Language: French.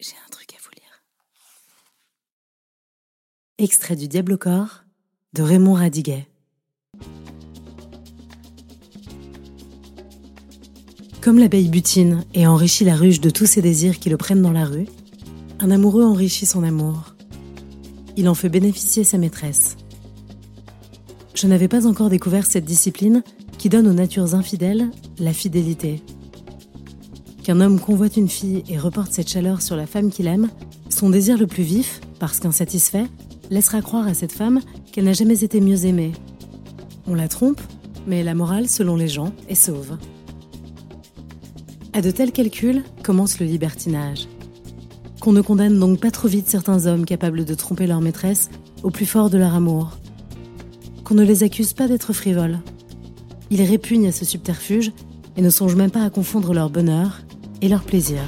J'ai un truc à vous lire. Extrait du Diable au corps de Raymond Radiguet. Comme l'abeille butine et enrichit la ruche de tous ses désirs qui le prennent dans la rue, un amoureux enrichit son amour. Il en fait bénéficier sa maîtresse. Je n'avais pas encore découvert cette discipline qui donne aux natures infidèles la fidélité. Qu'un homme convoite une fille et reporte cette chaleur sur la femme qu'il aime, son désir le plus vif, parce qu'insatisfait, laissera croire à cette femme qu'elle n'a jamais été mieux aimée. On la trompe, mais la morale, selon les gens, est sauve. À de tels calculs commence le libertinage. Qu'on ne condamne donc pas trop vite certains hommes capables de tromper leur maîtresse au plus fort de leur amour. Qu'on ne les accuse pas d'être frivoles. Ils répugnent à ce subterfuge et ne songent même pas à confondre leur bonheur et leur plaisir.